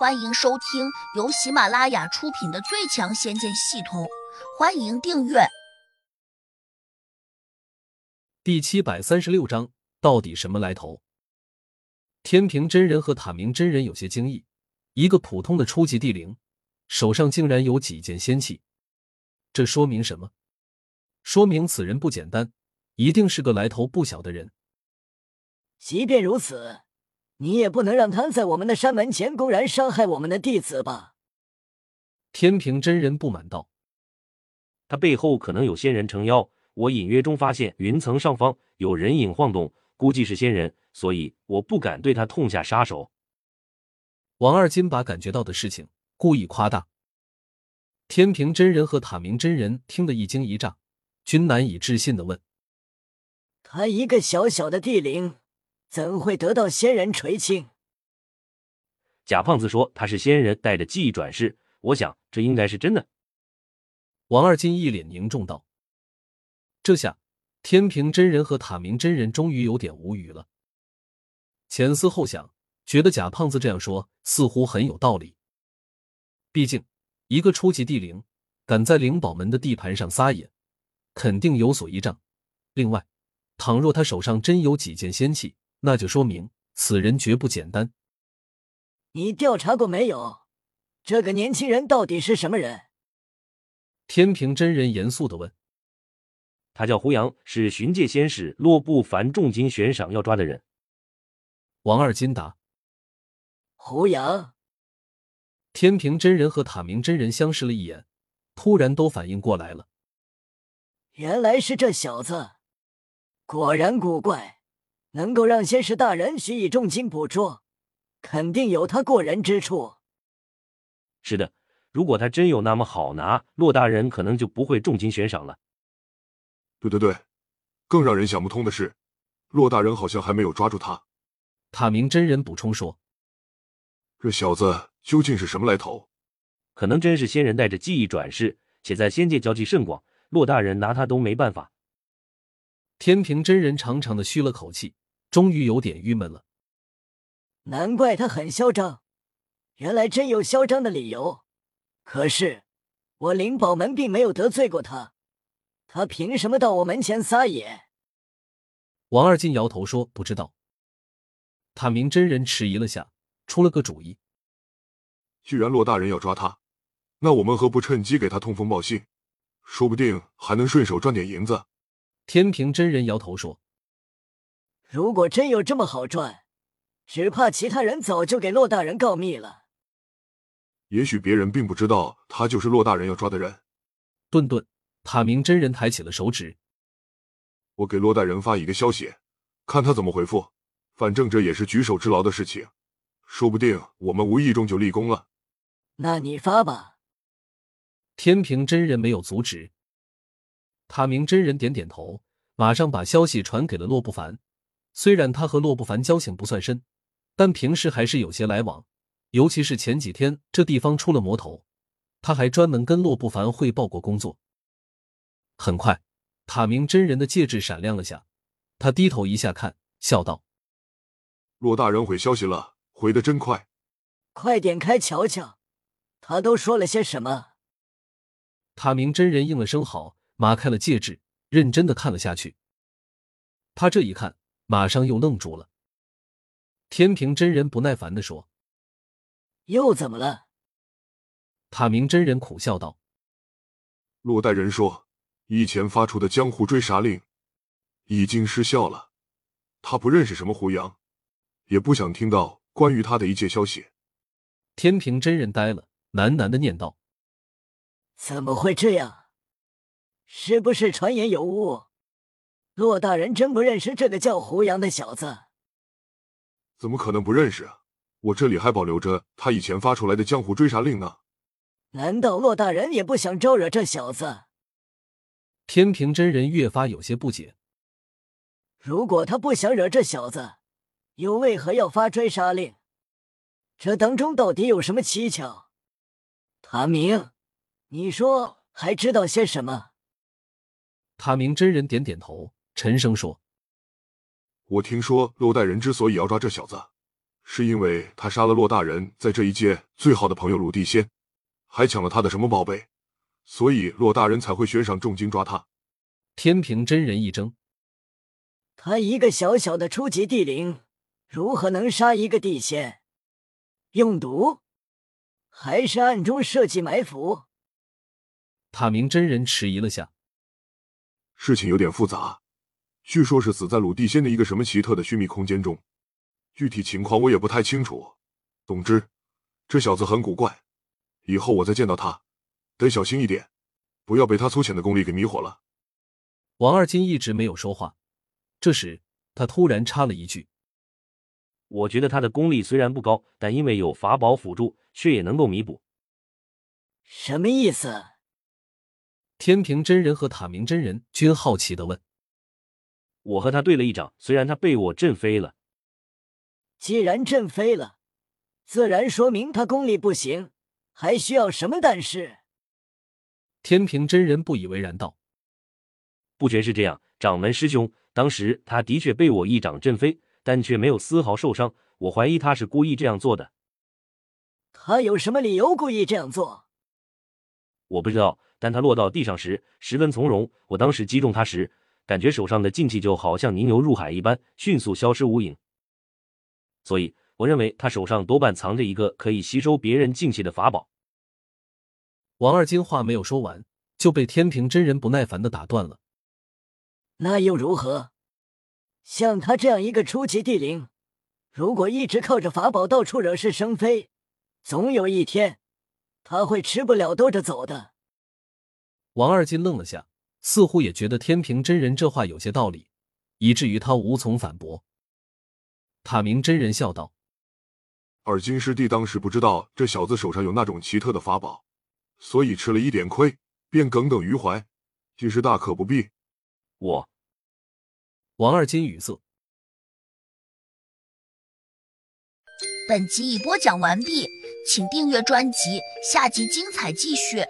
欢迎收听由喜马拉雅出品的《最强仙剑系统》，欢迎订阅。第七百三十六章，到底什么来头？天平真人和塔明真人有些惊异，一个普通的初级地灵，手上竟然有几件仙器，这说明什么？说明此人不简单，一定是个来头不小的人。即便如此。你也不能让他在我们的山门前公然伤害我们的弟子吧？天平真人不满道：“他背后可能有仙人撑腰，我隐约中发现云层上方有人影晃动，估计是仙人，所以我不敢对他痛下杀手。”王二金把感觉到的事情故意夸大。天平真人和塔明真人听得一惊一乍，均难以置信的问：“他一个小小的地灵？”怎会得到仙人垂青？贾胖子说他是仙人带着记忆转世，我想这应该是真的。王二金一脸凝重道：“这下天平真人和塔明真人终于有点无语了。前思后想，觉得贾胖子这样说似乎很有道理。毕竟一个初级地灵敢在灵宝门的地盘上撒野，肯定有所依仗。另外，倘若他手上真有几件仙器，那就说明此人绝不简单。你调查过没有？这个年轻人到底是什么人？天平真人严肃的问。他叫胡杨，是巡界仙使洛不凡重金悬赏要抓的人。王二金答。胡杨。天平真人和塔明真人相视了一眼，突然都反应过来了。原来是这小子，果然古怪。能够让仙师大人许以重金捕捉，肯定有他过人之处。是的，如果他真有那么好拿，骆大人可能就不会重金悬赏了。对对对，更让人想不通的是，骆大人好像还没有抓住他。塔明真人补充说：“这小子究竟是什么来头？可能真是仙人带着记忆转世，且在仙界交际甚广，骆大人拿他都没办法。”天平真人长长的吁了口气。终于有点郁闷了，难怪他很嚣张，原来真有嚣张的理由。可是我灵宝门并没有得罪过他，他凭什么到我门前撒野？王二金摇头说：“不知道。”塔明真人迟疑了下，出了个主意：“既然骆大人要抓他，那我们何不趁机给他通风报信？说不定还能顺手赚点银子。”天平真人摇头说。如果真有这么好赚，只怕其他人早就给骆大人告密了。也许别人并不知道他就是骆大人要抓的人。顿顿，塔明真人抬起了手指。我给骆大人发一个消息，看他怎么回复。反正这也是举手之劳的事情，说不定我们无意中就立功了。那你发吧。天平真人没有阻止。塔明真人点点头，马上把消息传给了洛不凡。虽然他和洛不凡交情不算深，但平时还是有些来往。尤其是前几天这地方出了魔头，他还专门跟洛不凡汇报过工作。很快，塔明真人的戒指闪亮了下，他低头一下看，笑道：“洛大人回消息了，回的真快。快点开瞧瞧，他都说了些什么。”塔明真人应了声好，麻开了戒指，认真的看了下去。他这一看。马上又愣住了。天平真人不耐烦的说：“又怎么了？”塔明真人苦笑道：“洛大人说，以前发出的江湖追杀令已经失效了。他不认识什么胡杨，也不想听到关于他的一切消息。”天平真人呆了，喃喃的念道：“怎么会这样？是不是传言有误？”骆大人真不认识这个叫胡杨的小子？怎么可能不认识？我这里还保留着他以前发出来的江湖追杀令呢。难道骆大人也不想招惹这小子？天平真人越发有些不解。如果他不想惹这小子，又为何要发追杀令？这当中到底有什么蹊跷？唐明，你说还知道些什么？塔明真人点点头。沉声说：“我听说洛大人之所以要抓这小子，是因为他杀了洛大人在这一界最好的朋友鲁地仙，还抢了他的什么宝贝，所以洛大人才会悬赏重金抓他。天平真人一怔，他一个小小的初级地灵，如何能杀一个地仙？用毒，还是暗中设计埋伏？塔明真人迟疑了下，事情有点复杂，据说是死在鲁地仙的一个什么奇特的虚密空间中，具体情况我也不太清楚。总之，这小子很古怪，以后我再见到他，得小心一点，不要被他粗浅的功力给迷惑了。王二金一直没有说话，这时他突然插了一句：“我觉得他的功力虽然不高，但因为有法宝辅助，却也能够弥补。”什么意思？天平真人和塔明真人均好奇的问：“我和他对了一掌，虽然他被我震飞了。既然震飞了，自然说明他功力不行，还需要什么但是？”天平真人不以为然道。不全是这样，掌门师兄，当时他的确被我一掌震飞，但却没有丝毫受伤。我怀疑他是故意这样做的。他有什么理由故意这样做？我不知道，但他落到地上时十分从容。我当时击中他时，感觉手上的劲气就好像泥牛入海一般，迅速消失无影。所以，我认为他手上多半藏着一个可以吸收别人劲气的法宝。王二金话没有说完，就被天平真人不耐烦的打断了。那又如何？像他这样一个初级地灵，如果一直靠着法宝到处惹是生非，总有一天他会吃不了兜着走的。王二金愣了下，似乎也觉得天平真人这话有些道理，以至于他无从反驳。塔明真人笑道：“二金师弟当时不知道这小子手上有那种奇特的法宝，所以吃了一点亏，便耿耿于怀，其实大可不必。”我，王二金语塞。本集已播讲完毕，请订阅专辑，下集精彩继续。